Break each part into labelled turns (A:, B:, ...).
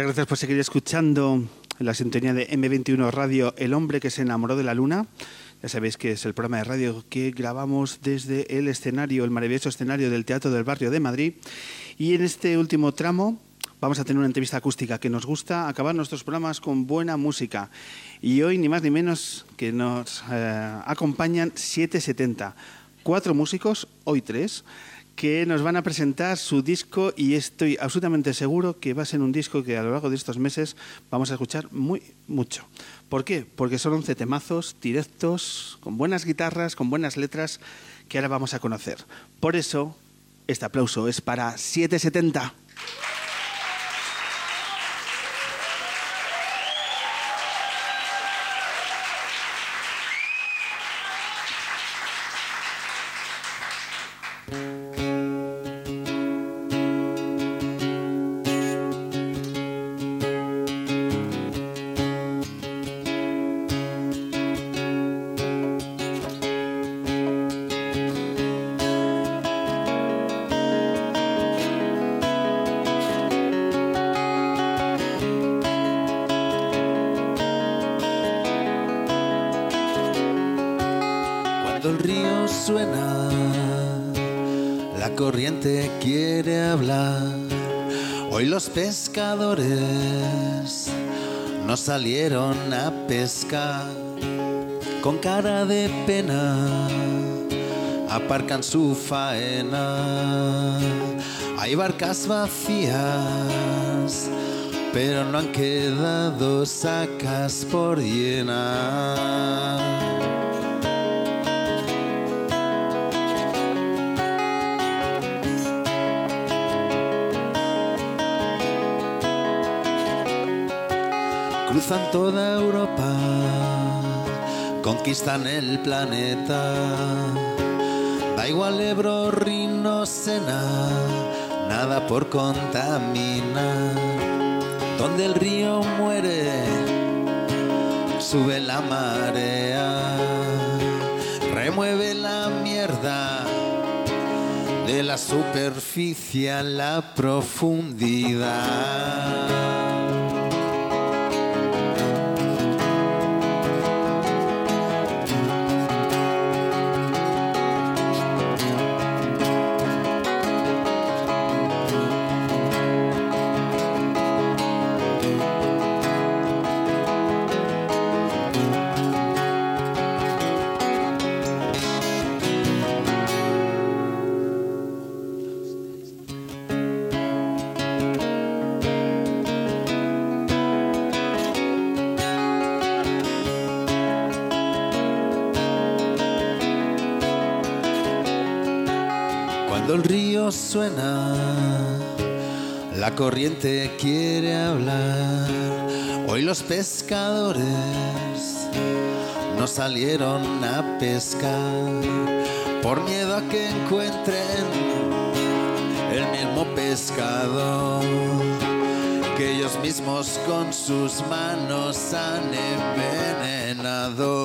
A: Muchas gracias por seguir escuchando la sintonía de M21 Radio El hombre que se enamoró de la luna. Ya sabéis que es el programa de radio que grabamos desde el escenario, el maravilloso escenario del Teatro del Barrio de Madrid. Y en este último tramo vamos a tener una entrevista acústica que nos gusta acabar nuestros programas con buena música. Y hoy ni más ni menos que nos eh, acompañan 770. Cuatro músicos, hoy tres, que nos van a presentar su disco y estoy absolutamente seguro que va a ser un disco que a lo largo de estos meses vamos a escuchar muy mucho. ¿Por qué? Porque son 11 temazos directos, con buenas guitarras, con buenas letras, que ahora vamos a conocer. Por eso, este aplauso es para 770.
B: Con cara de pena. Aparcan su faena. Hay barcas vacías, pero no han quedado sacas por llenar. cruzan toda Europa, conquistan el planeta. Da igual Ebro, Rino, Sena, nada por contaminar. Donde el río muere, sube la marea, remueve la mierda de la superficie a la profundidad. Suena, la corriente quiere hablar. Hoy los pescadores no salieron a pescar por miedo a que encuentren el mismo pescado que ellos mismos con sus manos han envenenado.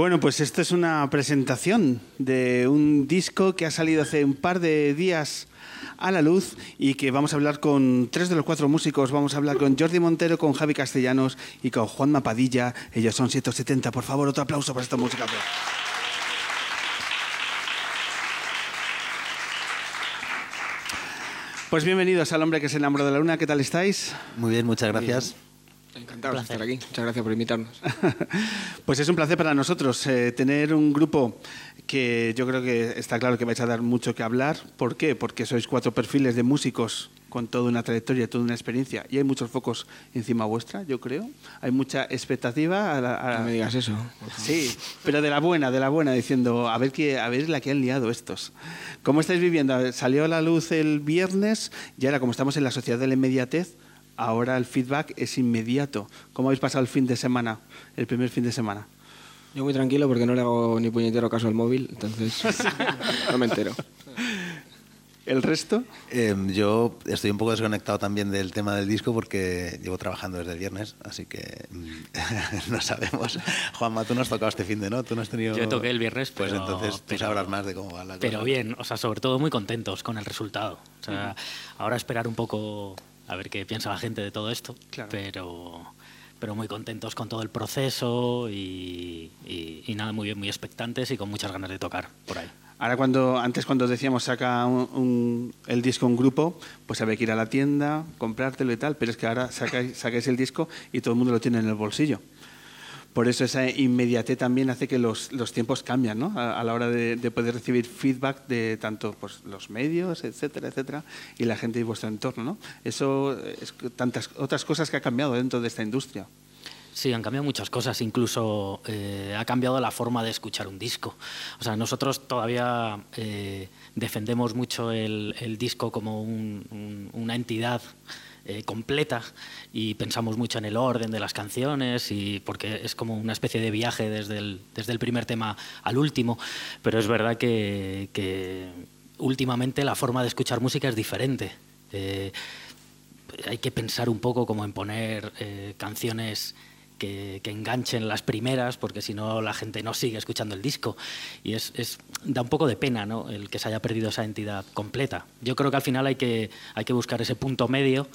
A: Bueno, pues esto es una presentación de un disco que ha salido hace un par de días a la luz y que vamos a hablar con tres de los cuatro músicos. Vamos a hablar con Jordi Montero, con Javi Castellanos y con Juan Mapadilla. Ellos son 170. Por favor, otro aplauso para esta música. Pues bienvenidos al hombre que se enamoró de la luna. ¿Qué tal estáis?
B: Muy bien, muchas gracias.
C: Encantado de estar aquí. Muchas gracias por invitarnos.
A: pues es un placer para nosotros eh, tener un grupo que yo creo que está claro que vais a dar mucho que hablar. ¿Por qué? Porque sois cuatro perfiles de músicos con toda una trayectoria, toda una experiencia y hay muchos focos encima vuestra, yo creo. Hay mucha expectativa. A
C: No me digas eso.
A: Sí, pero de la buena, de la buena, diciendo a ver, qué, a ver la que han liado estos. ¿Cómo estáis viviendo? Salió a la luz el viernes y ahora como estamos en la sociedad de la inmediatez, ahora el feedback es inmediato. ¿Cómo habéis pasado el fin de semana, el primer fin de semana?
C: Yo muy tranquilo porque no le hago ni puñetero caso al móvil, entonces no me entero.
A: ¿El resto?
B: Eh, yo estoy un poco desconectado también del tema del disco porque llevo trabajando desde el viernes, así que mm, no sabemos. Juanma, tú no has tocado este fin de no, tú no has tenido.
D: Yo toqué el viernes,
B: pues
D: pero,
B: entonces tú
D: pero,
B: sabrás más de cómo va la cosa.
D: Pero bien, o sea, sobre todo muy contentos con el resultado. O sea, ahora esperar un poco a ver qué piensa la gente de todo esto,
A: Claro.
D: pero pero muy contentos con todo el proceso y, y- y nada, muy bien, muy expectantes y con muchas ganas de tocar por ahí.
A: Ahora cuando antes cuando decíamos saca un- un- el disco un grupo, pues había que ir a la tienda, comprártelo y tal, pero es que ahora sacáis, sacáis el disco y todo el mundo lo tiene en el bolsillo. Por eso esa inmediatez también hace que los, los tiempos cambian, ¿no? A, la hora de, de poder recibir feedback de tanto pues, los medios, etcétera, etcétera, y la gente de vuestro entorno, ¿no? Eso es tantas otras cosas que ha cambiado dentro de esta industria.
D: Sí, han cambiado muchas cosas, incluso eh, ha cambiado la forma de escuchar un disco. O sea, nosotros todavía eh, defendemos mucho el, el disco como un- una entidad eh, completa y pensamos mucho en el orden de las canciones y porque es como una especie de viaje desde el, desde el primer tema al último, pero es verdad que, últimamente la forma de escuchar música es diferente. Eh, hay que pensar un poco como en poner eh, canciones que, que enganchen las primeras, porque si no la gente no sigue escuchando el disco. Y es, es- da un poco de pena ¿no? el que se haya perdido esa entidad completa. Yo creo que al final hay que, hay que buscar ese punto medio,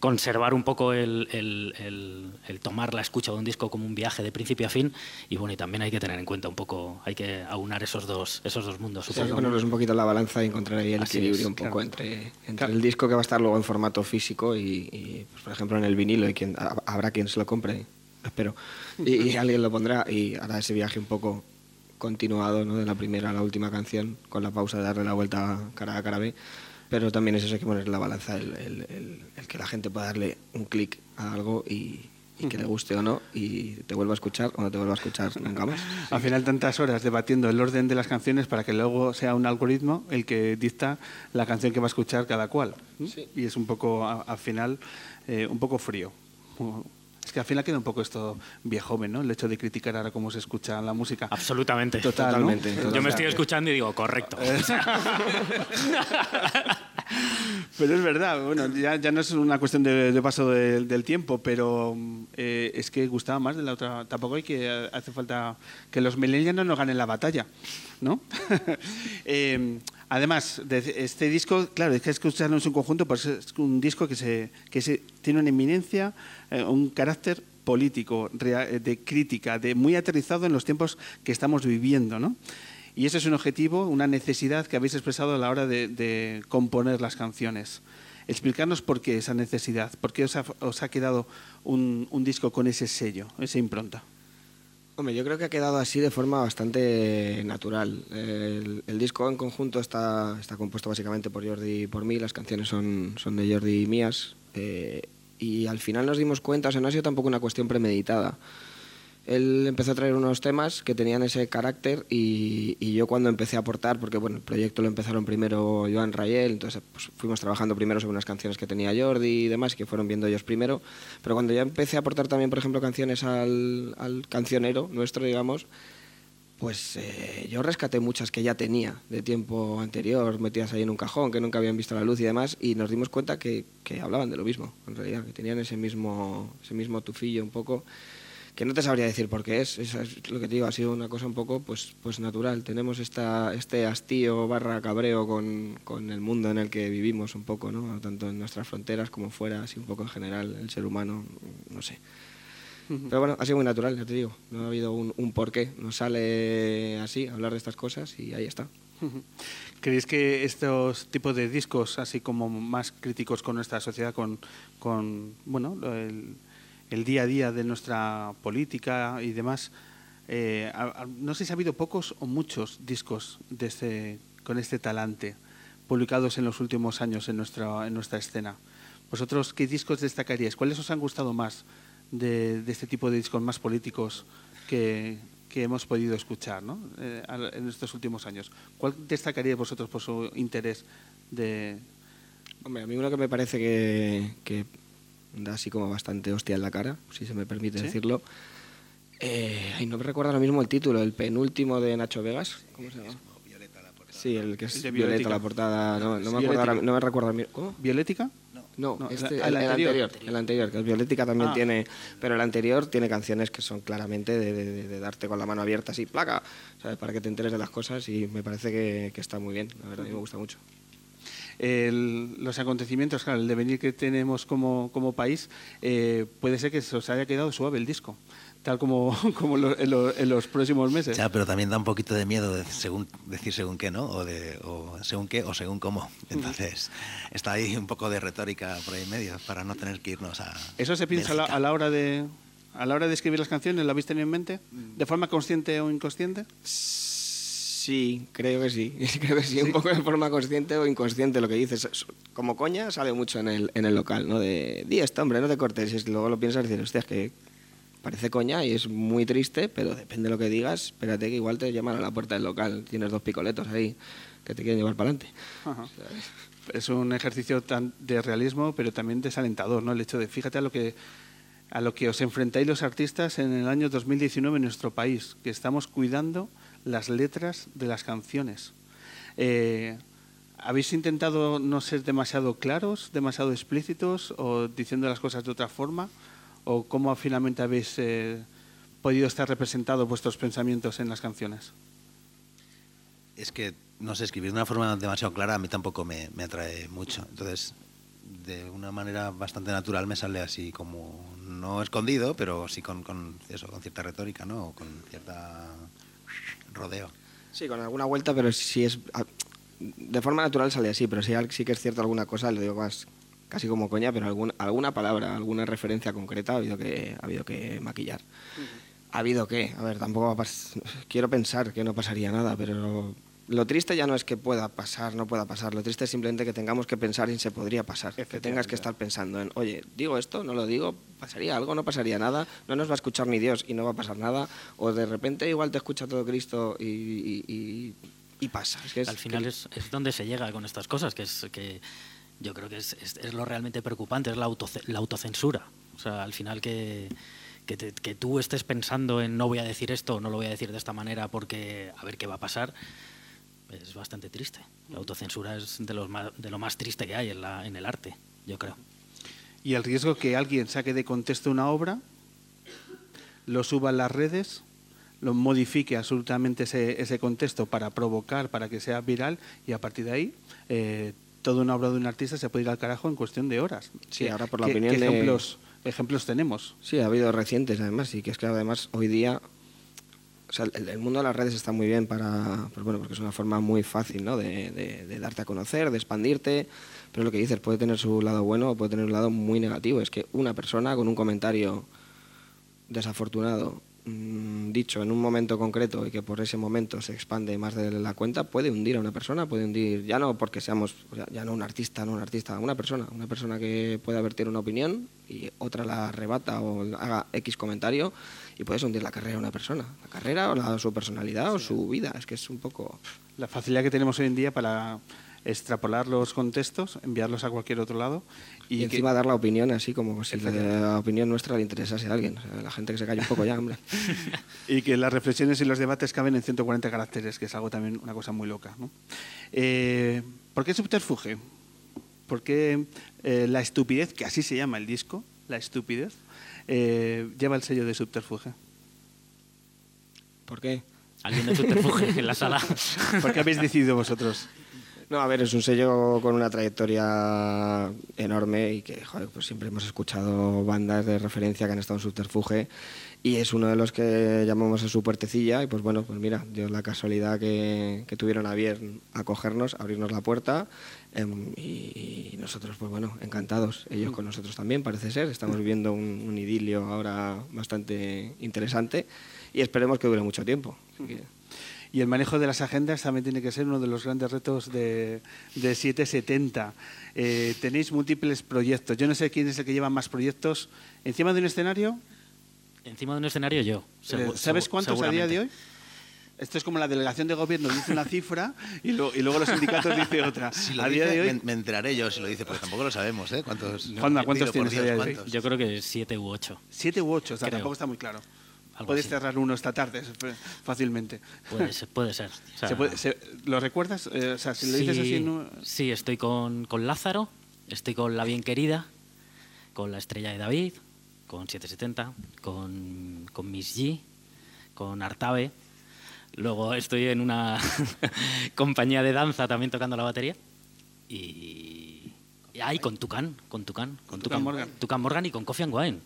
D: conservar un poco el, el- el- el tomar la escucha de un disco como un viaje de principio a fin. Y bueno, y también hay que tener en cuenta un poco, hay que aunar esos dos, esos dos mundos.
C: O sea, hay que ponerlos un poquito la balanza y encontrar ahí el
D: Así
C: equilibrio
D: es,
C: un poco
A: claro.
C: entre, entre
A: Claro.
C: el disco que va a estar luego en formato físico y, y, pues, por ejemplo, en el vinilo, y quien, ha- habrá quien se lo compre, espero, y, y alguien lo pondrá y hará ese viaje un poco continuado, ¿no? de la primera a la última canción, con la pausa de darle la vuelta cara A, cara B. Pero también es eso, hay que poner en la balanza el, el- el- el que la gente pueda darle un clic a algo y, y que le guste o no, y te vuelva a escuchar o no te vuelva a escuchar nunca más.
A: Al final tantas horas debatiendo el orden de las canciones para que luego sea un algoritmo el que dicta la canción que va a escuchar cada cual.
C: Sí.
A: Y es un poco, al final, eh, un poco frío. Es que al final queda un poco esto viejo, ¿no? El hecho de criticar ahora cómo se escucha la música.
D: Absolutamente.
A: Total, ¿no?
C: Totalmente,
D: Yo me estoy escuchando y digo, correcto.
A: Pero es verdad, bueno, ya, ya no es una cuestión de, de paso de- del tiempo, pero eh, es que gustaba más de la otra. Tampoco hay que eh, hace falta que los millennials no nos ganen la batalla, ¿no? Eh, además, de este disco, claro, es que escucharlo en su conjunto, pues es un disco que se, que tiene una eminencia, eh, un carácter político, eh, de crítica, de muy aterrizado en los tiempos que estamos viviendo, ¿no? Y eso es un objetivo, una necesidad que habéis expresado a la hora de, componer las canciones. Explicarnos por qué esa necesidad, por qué os ha, os ha quedado un, un disco con ese sello, esa impronta.
C: Hombre, yo creo que ha quedado así de forma bastante natural. El, el disco en conjunto está, está compuesto básicamente por Jordi y por mí, las canciones son, son de Jordi y mías. eh, y al final nos dimos cuenta, o sea, no ha sido tampoco una cuestión premeditada. Él empezó a traer unos temas que tenían ese carácter y, y yo cuando empecé a aportar, porque bueno, el proyecto lo empezaron primero Joan Rayel, entonces pues, fuimos trabajando primero sobre unas canciones que tenía Jordi y demás, que fueron viendo ellos primero, pero cuando ya empecé a aportar también, por ejemplo, canciones al, al cancionero nuestro, digamos, pues eh, yo rescaté muchas que ya tenía de tiempo anterior, metidas ahí en un cajón, que nunca habían visto la luz y demás, y nos dimos cuenta que, que hablaban de lo mismo, en realidad, que tenían ese mismo, ese mismo tufillo un poco. Que no te sabría decir por qué es, es, es lo que te digo, ha sido una cosa un poco pues, pues natural. Tenemos esta, este hastío barra cabreo con, con el mundo en el que vivimos un poco, ¿no? tanto en nuestras fronteras como fuera, así un poco en general, el ser humano, no sé. Pero bueno, ha sido muy natural, ya te digo. No ha habido un, un porqué. Nos sale así hablar de estas cosas y ahí está.
A: ¿Creéis que estos tipos de discos, así como más críticos con nuestra sociedad, con, con bueno, el, el día a día de nuestra política y demás, eh, no sé si ha habido pocos o muchos discos este, con este talante publicados en los últimos años en nuestra, en nuestra escena. ¿Vosotros qué discos destacaríais? ¿Cuáles os han gustado más de, este tipo de discos más políticos que, que hemos podido escuchar. Eh, en estos últimos años? ¿Cuál destacaríais vosotros por su interés de,
C: Hombre, a mí uno que me parece que da así como bastante hostia en la cara, si se me permite
A: ¿Sí?
C: decirlo. Eh, ay, no me recuerdo ahora mismo el título, el penúltimo de Nacho Vegas. ¿Cómo se llama? Sí, el que es
A: El
C: Violeta,
A: Violética.
C: la portada. No, no me, acuerdo
A: Violética.
C: ahora- no me recuerdo. ¿Cómo?
A: Biolética?
C: No,
A: No,
C: este,
A: el-
C: el,
A: el
C: el
A: anterior.
C: anterior. El anterior, que el Violética también
A: Ah.
C: tiene. Pero el anterior tiene canciones que son claramente de, de- de- de darte con la mano abierta así, placa, ¿sabes? Para que te enteres de las cosas y me parece que, que está muy bien. La verdad, a mí me gusta mucho.
A: El- los acontecimientos, claro, el devenir que tenemos como, como país, eh, puede ser que se os haya quedado suave el disco, tal como, como lo- en, lo- en los próximos meses.
B: Ya, pero también da un poquito de miedo de según, decir según qué, ¿no? O, de, o según qué o según cómo. Entonces, está ahí un poco de retórica por ahí en medio para no tener que irnos a.
A: ¿Eso se piensa a la, a la hora de a la hora de escribir las canciones? ¿Lo habéis tenido en mente? ¿De forma consciente o inconsciente?
C: Sí, creo que sí. Creo que sí, un poco de forma consciente o inconsciente lo que dices. Es- Como coña sale mucho en el, en el local, ¿no? De, di esto, hombre, no te cortes. Y luego lo piensas y dices, hostia, es que parece coña y es muy triste, pero depende de lo que digas. Espérate que igual te llaman a la puerta del local. Tienes dos picoletos ahí que te quieren llevar para adelante.
A: Ajá. Es un ejercicio tan de realismo, pero también desalentador, ¿no? El hecho de, fíjate a lo que a lo que os enfrentáis los artistas en el año 2019 en nuestro país, que estamos cuidando las letras de las canciones. Eh, ¿Habéis intentado no ser demasiado claros, demasiado explícitos o diciendo las cosas de otra forma? ¿O cómo finalmente habéis eh, podido estar representados vuestros pensamientos en las canciones?
B: Es que, no sé, escribir de una forma demasiado clara a mí tampoco me, me atrae mucho. Entonces, de una manera bastante natural me sale así como, no escondido, pero sí con, con eso, con cierta retórica, ¿no? O con cierta rodeo.
C: Sí, con alguna vuelta, pero sí es. De forma natural sale así, pero sí, sí que es cierto alguna cosa, le digo más casi como coña, pero algún- alguna palabra, alguna referencia concreta ha habido que, ha habido que maquillar. ¿Ha habido que? A ver, tampoco va a pas- Quiero pensar que no pasaría nada, pero lo triste ya no es que pueda pasar, no pueda pasar. Lo triste es simplemente que tengamos que pensar en se podría pasar. Que tengas que estar pensando en, oye, digo esto, no lo digo, pasaría algo, no pasaría nada, no nos va a escuchar ni Dios y no va a pasar nada. O de repente igual te escucha todo Cristo y, y- y- y pasa. Es que es
D: Al final
C: que-
D: es, es donde se llega con estas cosas, que es que yo creo que es, es- lo realmente preocupante, es la, autoce- la autocensura. O sea, al final que, que, te- que tú estés pensando en no voy a decir esto, no lo voy a decir de esta manera porque a ver qué va a pasar, es bastante triste. La autocensura es de, los más- de lo más triste que hay en, la, en el arte, yo creo.
A: Y el riesgo que alguien saque de contexto una obra, lo suba a las redes, lo modifique absolutamente ese, ese contexto para provocar, para que sea viral, y a partir de ahí eh, toda una obra de un artista se puede ir al carajo en cuestión de horas.
C: Sí,
A: ¿Qué-
C: ahora por la
A: qué-
C: opinión
A: qué
C: de-
A: ejemplos, ejemplos tenemos?
C: Sí, ha habido recientes además, y que es que además hoy día, o sea, el, el mundo de las redes está muy bien para, pues bueno, porque es una forma muy fácil, ¿no? De, de- de darte a conocer, de expandirte, pero lo que dices puede tener su lado bueno o puede tener un lado muy negativo. Es que una persona con un comentario desafortunado, dicho en un momento concreto y que por ese momento se expande más de la cuenta, puede hundir a una persona, puede hundir, ya no porque seamos, ya no un artista, no un artista, una persona, una persona que pueda vertir una opinión y otra la arrebata o haga X comentario y puedes hundir la carrera de una persona, la carrera o la, su personalidad o su vida, es que es un poco...
A: La facilidad que tenemos hoy en día para extrapolar los contextos, enviarlos a cualquier otro lado
C: Y,
A: y, que-
C: encima dar la opinión así como si la, opinión nuestra le interesase a alguien, o sea, la gente que se calle un poco ya, hombre.
A: y que las reflexiones y los debates caben en 140 caracteres, que es algo también una cosa muy loca. ¿no? Eh, ¿Por qué subterfuge? ¿Por qué eh, la estupidez, que así se llama el disco, la estupidez, eh, lleva el sello de Subterfuge?
C: ¿Por qué?
D: Alguien de subterfuge en la sala.
A: ¿Por qué habéis decidido vosotros?
C: No, a ver, es un sello con una trayectoria enorme y que joder, pues siempre hemos escuchado bandas de referencia que han estado en Subterfuge y es uno de los que llamamos a su puertecilla y pues bueno, pues mira, dio la casualidad que, que tuvieron a bien acogernos, abrirnos la puerta em, y, nosotros pues bueno, encantados, ellos con nosotros también parece ser, estamos viviendo un, idilio ahora bastante interesante y esperemos que dure mucho tiempo.
A: Y el manejo de las agendas también tiene que ser uno de los grandes retos de, de 770. Eh, tenéis múltiples proyectos. Yo no sé quién es el que lleva más proyectos. ¿Encima de un escenario?
D: Encima de un escenario yo.
A: Eh,
D: segu-
A: ¿Sabes cuántos a día de hoy? Esto es como la delegación de gobierno dice una cifra y, lo- y luego los sindicatos dice otra.
B: Si lo
A: a día
B: dice,
A: de hoy,
B: me, me enteraré yo si lo dice, porque tampoco lo sabemos, ¿eh? ¿Cuántos,
A: Juanma, ¿cuántos tienes a día de hoy?
B: ¿cuántos?
D: Yo creo que siete u ocho.
A: siete u ocho, o sea,
D: Creo.
A: tampoco está muy claro.
D: Así.
A: cerrar uno esta tarde fácilmente.
D: Puede ser. Puede ser. O sea,
A: Se puede- se- ¿Lo recuerdas? Eh, o sea, si lo dices
D: sí,
A: así... No...
D: sí, estoy con, con Lázaro, estoy con La Bien Querida, con La Estrella de David, con 770, con, con Miss G, con Artabe. Luego estoy en una compañía de danza también tocando la batería. Y. y ahí con Tucán, con Tucán, con
A: Tucán Morgan.
D: Tucán Morgan y con Coffee and Wine.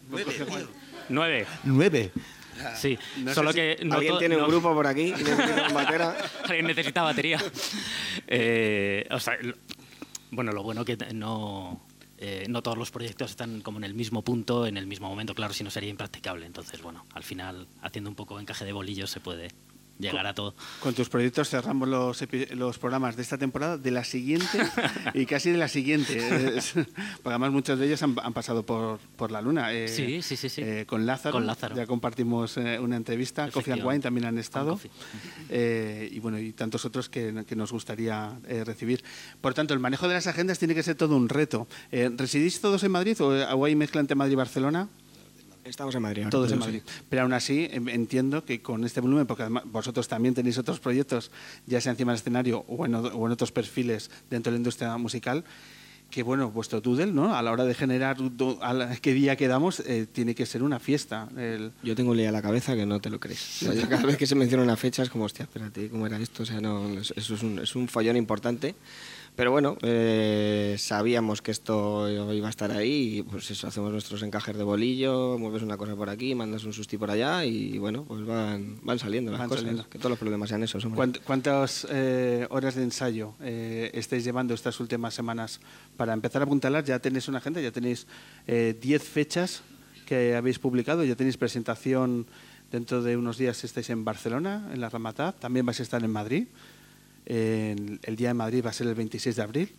D: Nueve.
B: Nueve.
D: Sí,
A: No
D: solo
A: si
D: que no
C: ¿Alguien tiene un grupo por aquí? necesita?
D: Alguien necesita batería. Eh, o sea, lo- bueno, lo bueno que no, eh, no todos los proyectos están como en el mismo punto, en el mismo momento, claro, si no sería impracticable. Entonces, bueno, al final, haciendo un poco encaje de bolillos se puede llegar a todo.
A: Con tus proyectos cerramos los, los programas de esta temporada, de la siguiente y casi de la siguiente. Porque además muchos de ellos han, han pasado por, por la luna. eh,
D: Sí, sí, sí, sí.
A: eh, con Lázaro.
D: Con Lázaro.
A: Ya compartimos eh, una entrevista. Coffee and Wine también han estado. Y bueno, y tantos otros que, que nos gustaría recibir. Por tanto, el manejo de las agendas tiene que ser todo un reto. ¿Residís todos en Madrid o, o hay mezcla entre Madrid y Barcelona?
C: Estamos en Madrid ahora.
A: Todos en
C: sí.
A: Madrid. Pero aún así em- entiendo que con este volumen, porque además vosotros también tenéis otros proyectos, ya sea encima del escenario o en, o- o en otros perfiles dentro de la industria musical, que bueno, vuestro doodle, ¿no? A la hora de generar do- a la- qué día quedamos, eh, tiene que ser una fiesta. El-
C: Yo tengo un lío a la cabeza que no te lo crees. O sea, cada vez que se menciona una fecha es como, hostia, espérate, ¿cómo era esto? O sea, no, es- eso es un, es un follón importante. Pero bueno, eh, sabíamos que esto iba a estar ahí y pues eso, hacemos nuestros encajes de bolillo, mueves una cosa por aquí, mandas un susti por allá y bueno, pues van, van saliendo las
A: Van
C: cosas.
A: saliendo.
C: Que todos los problemas sean esos, hombre.
A: ¿Cuánt- ¿Cuántas eh, horas de ensayo eh, estáis llevando estas últimas semanas para empezar a apuntalar? Ya tenéis una agenda, ya tenéis eh, 10 fechas que habéis publicado, ya tenéis presentación dentro de unos días estáis en Barcelona, en la Ramataz, también vais a estar en Madrid. En- el día de Madrid va a ser el 26 de abril.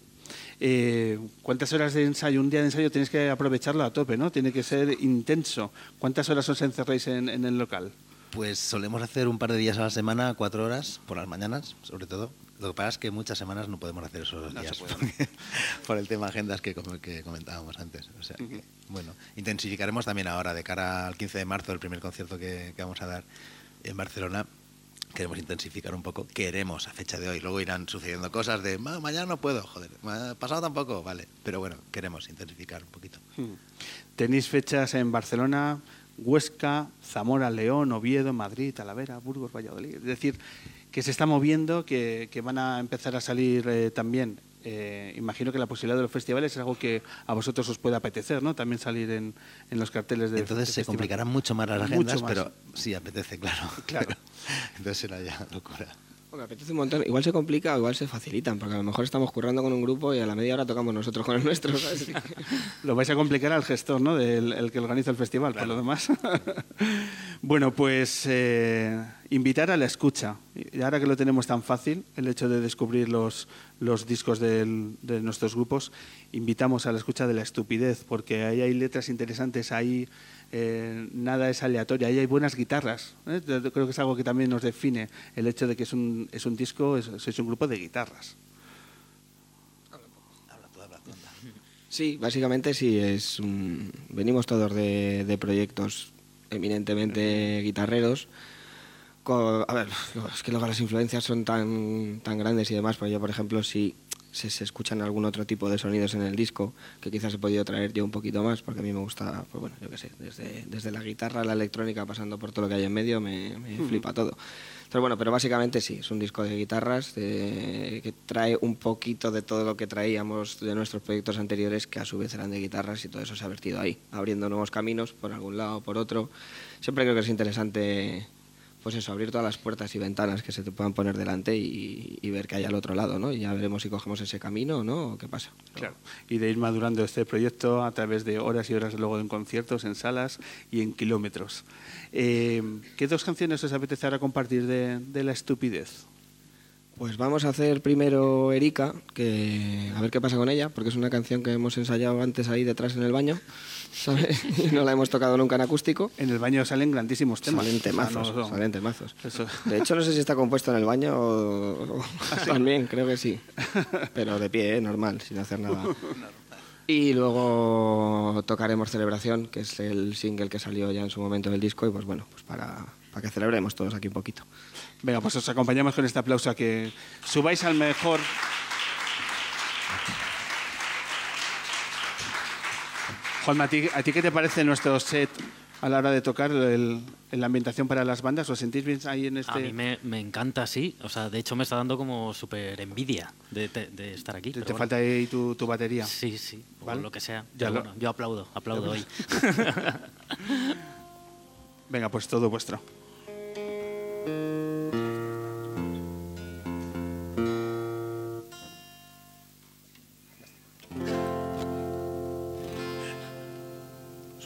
A: Eh, ¿Cuántas horas de ensayo? Un día de ensayo tenéis que aprovecharlo a tope, ¿no? Tiene que ser intenso. ¿Cuántas horas os encerráis en, en el local?
B: Pues solemos hacer un par de días a la semana, cuatro horas, por las mañanas, sobre todo. Lo que pasa es que muchas semanas no podemos hacer esos
A: No
B: días porque- por el tema agendas que, que comentábamos antes. O sea, que, bueno, intensificaremos también ahora, de cara al 15 de marzo, el primer concierto que, que vamos a dar en Barcelona. Queremos intensificar un poco, queremos a fecha de hoy. Luego irán sucediendo cosas de "Ma- mañana no puedo, joder, pasado tampoco, vale. Pero bueno, queremos intensificar un poquito.
A: Tenéis fechas en Barcelona, Huesca, Zamora, León, Oviedo, Madrid, Talavera, Burgos, Valladolid. Es decir, que se está moviendo, que, que van a empezar a salir eh, también. Eh, imagino que la posibilidad de los festivales es algo que a vosotros os puede apetecer, ¿no? También salir en, en los carteles de
B: Entonces
A: de
B: se
A: festival.
B: complicarán mucho más las
A: Mucho
B: agendas,
A: más.
B: pero sí apetece, claro.
A: Claro.
B: Pero- entonces será ya locura.
C: Me apetece un montón. Igual se complica o igual se facilitan, porque a lo mejor estamos currando con un grupo y a la media hora tocamos nosotros con el nuestro. ¿sabes?
A: Lo vais a complicar al gestor, ¿no? Del el que organiza el festival, por lo demás. bueno, pues eh, invitar a la escucha. Y ahora que lo tenemos tan fácil, el hecho de descubrir los, los discos del- de nuestros grupos, invitamos a la escucha de la estupidez, porque ahí hay letras interesantes, ahí eh, nada es aleatorio, ahí hay buenas guitarras. ¿eh? Creo que es algo que también nos define el hecho de que es un, es un disco, es, es un grupo de guitarras.
C: Sí, básicamente sí. Es un- Venimos todos de, de proyectos eminentemente guitarreros. A ver, es que luego las influencias son tan, tan grandes y demás. Pues yo, por ejemplo, sí,
E: se, se, escuchan algún otro tipo de sonidos en el disco que quizás he podido traer yo un poquito más, porque a mí me gusta, pues bueno, yo qué sé, desde, desde la guitarra, la electrónica, pasando por todo lo que hay en medio, me, me mm. flipa todo. Pero bueno, pero básicamente sí, es un disco de guitarras de, que trae un poquito de todo lo que traíamos de nuestros proyectos anteriores, que a su vez eran de guitarras y todo eso se ha vertido ahí, abriendo nuevos caminos por algún lado o por otro. Siempre creo que es interesante pues eso, abrir todas las puertas y ventanas que se te puedan poner delante y, ver que hay al otro lado, ¿no? Y ya veremos si cogemos ese camino no, o qué pasa.
A: Claro, y de ir madurando este proyecto a través de horas y horas luego en conciertos, en salas y en kilómetros. Eh, ¿Qué dos canciones os apetece ahora compartir de La Estupidez?
E: Pues vamos a hacer primero Erika, que a ver qué pasa con ella, porque es una canción que hemos ensayado antes ahí detrás en el baño, ¿sabes? Y no la hemos tocado nunca en acústico.
A: En el baño salen grandísimos temas.
E: Salen temazos, salen temazos. De hecho, no sé si está compuesto en el baño o, ¿Ah, también, creo que sí. Pero de pie, ¿eh? normal, sin hacer nada. Y luego tocaremos Celebración, que es el single que salió ya en su momento del disco, y pues bueno, pues para, para que celebremos todos aquí un poquito.
A: Venga, pues os acompañamos con este aplauso a que subáis al mejor. Juan, ¿a ti, qué te parece nuestro set a la hora de tocar la ambientación para las bandas? ¿Os sentís bien ahí en este...? A
D: mí me, encanta, sí. O sea, de hecho me está dando como súper envidia de, estar aquí.
A: ¿Te, falta ahí tu, batería?
D: Sí, sí, o lo que sea. yo aplaudo, aplaudo hoy.
A: Venga, pues todo vuestro.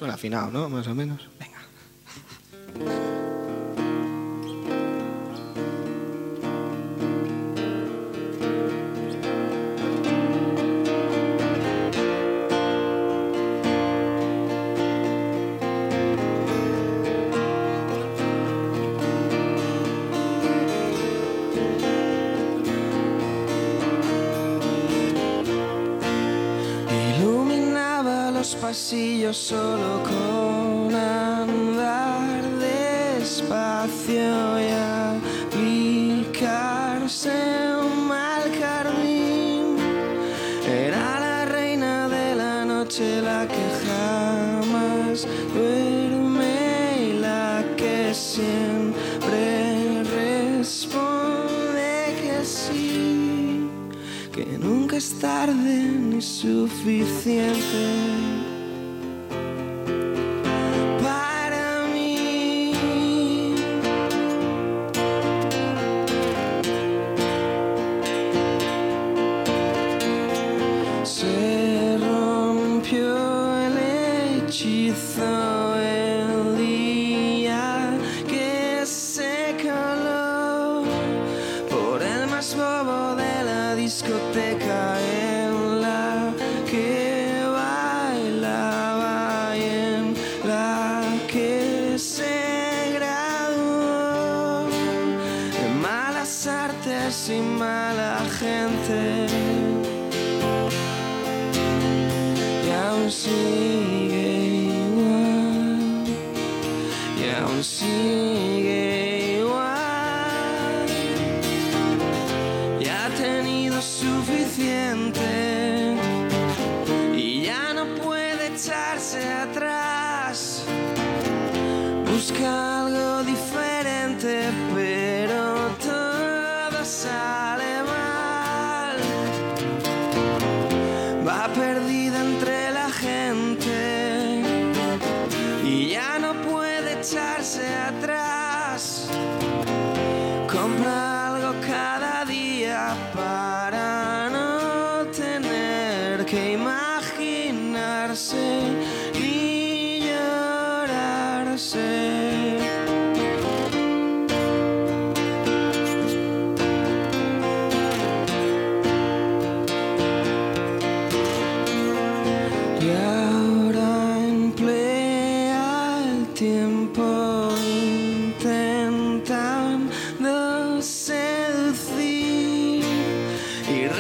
E: Suena afinado, ¿no? Más o menos. suficiente.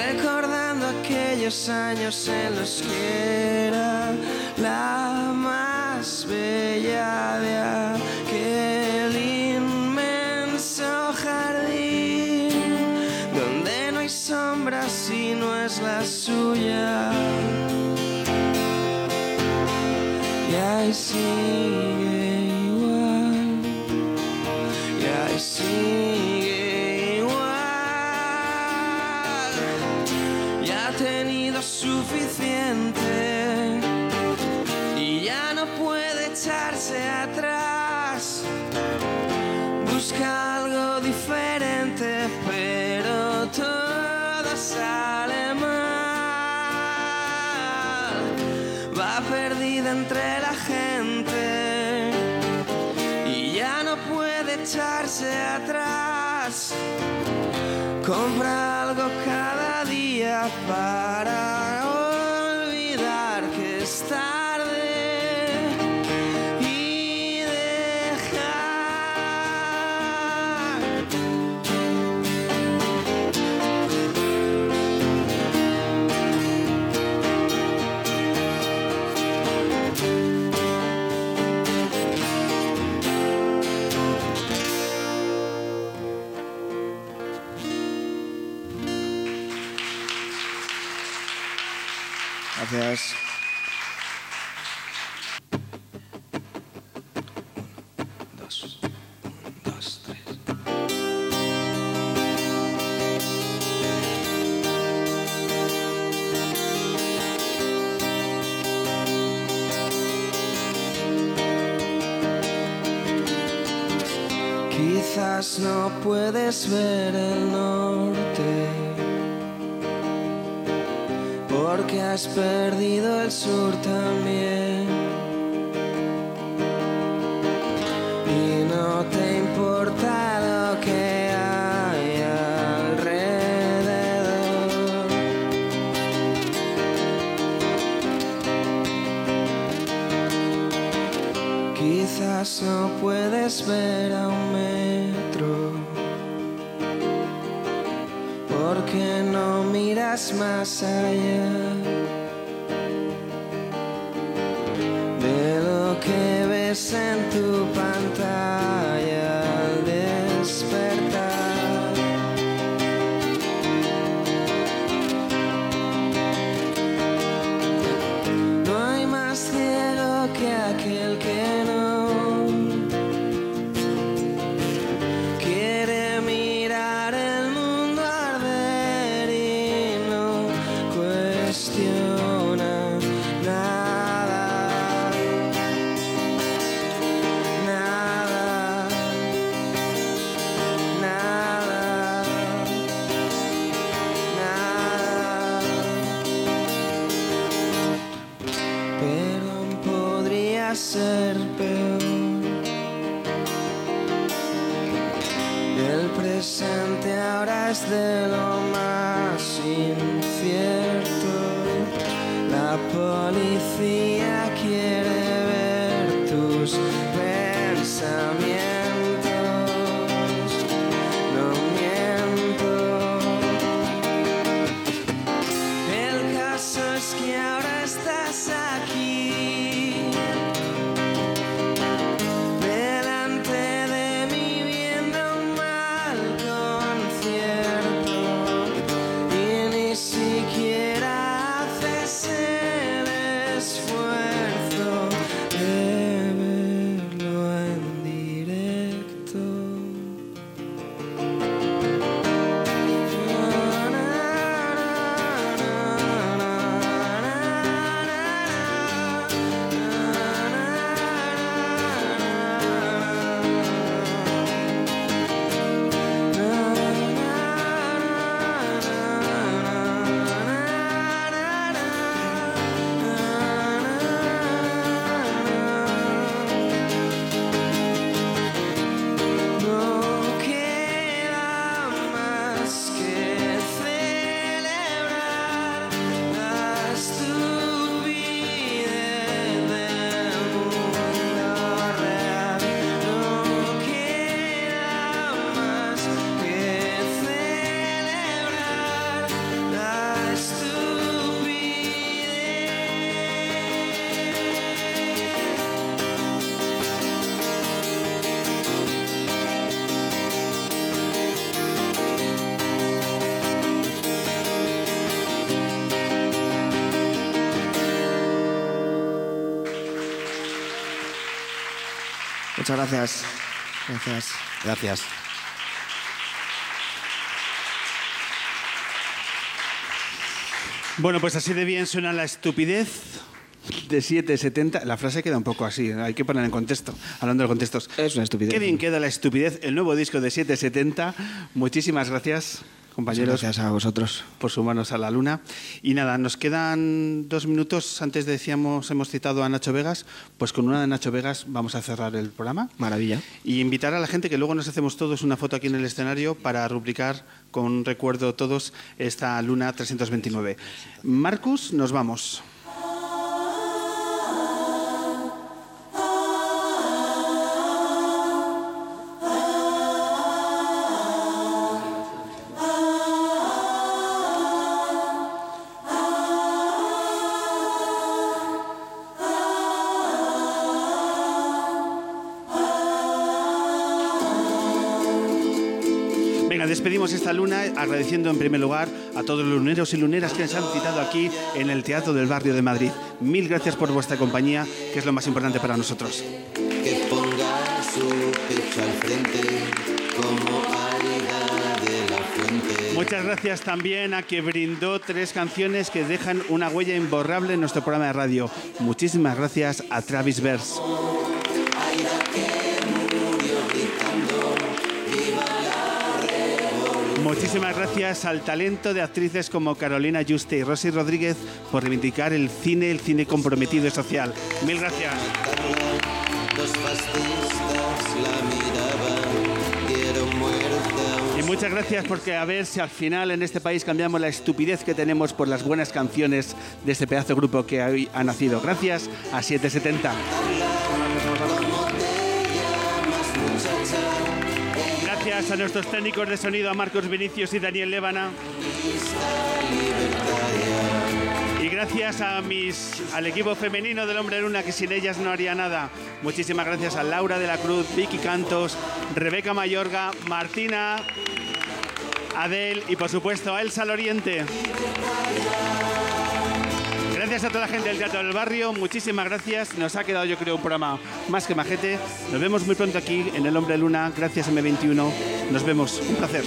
E: recordando aquellos años en los que era la más bella de aquel inmenso jardín, donde no hay sombra si no es la suya. Y ahí sí. comprar. puedes ver el norte, porque has perdido el sur también. Y no te importa lo que hay alrededor. Quizás no puedes ver aún que no miras más allá de lo que ves en tu
C: Muchas gracias. Gracias.
B: Gracias.
A: Bueno, pues así de bien suena la estupidez de 770. La frase queda un poco así, hay que poner en contexto, hablando de contextos.
C: Es una estupidez.
A: Qué bien queda la estupidez, el nuevo disco de 770. Muchísimas gracias, compañeros.
C: Gracias a vosotros.
A: por sumarnos a la luna. Y nada, nos quedan dos minutos. Antes decíamos, hemos citado a Nacho Vegas, pues con una de Nacho Vegas vamos a cerrar el programa.
C: Maravilla.
A: Y invitar a la gente que luego nos hacemos todos una foto aquí en el escenario para rubricar con recuerdo todos esta luna 329. Marcus, nos vamos. Despedimos esta luna agradeciendo en primer lugar a todos los luneros y luneras que nos han citado aquí en el Teatro del Barrio de Madrid. Mil gracias por vuestra compañía, que es lo más importante para nosotros.
F: que ponga su pecho al frente como de la fuente.
A: Muchas gracias también a que brindó tres canciones que dejan una huella imborrable en nuestro programa de radio. Muchísimas gracias a Travis Verse. Muchísimas gracias al talento de actrices como Carolina Juste y Rosy Rodríguez por reivindicar el cine, el cine comprometido y social. Mil gracias. Y muchas gracias porque a ver si al final en este país cambiamos la estupidez que tenemos por las buenas canciones de este pedazo de grupo que hoy ha nacido. Gracias a 770. Gracias a nuestros técnicos de sonido, a Marcos Vinicius y Daniel Lébana. Y gracias a mis, al equipo femenino del Hombre Luna, que sin ellas no haría nada. Muchísimas gracias a Laura de la Cruz, Vicky Cantos, Rebeca Mayorga, Martina, Adel y por supuesto a Elsa Loriente. Gracias a toda la gente del Teatro del Barrio, muchísimas gracias. Nos ha quedado yo creo un programa más que majete. Nos vemos muy pronto aquí en El Hombre Luna. Gracias M21. Nos vemos. Un placer.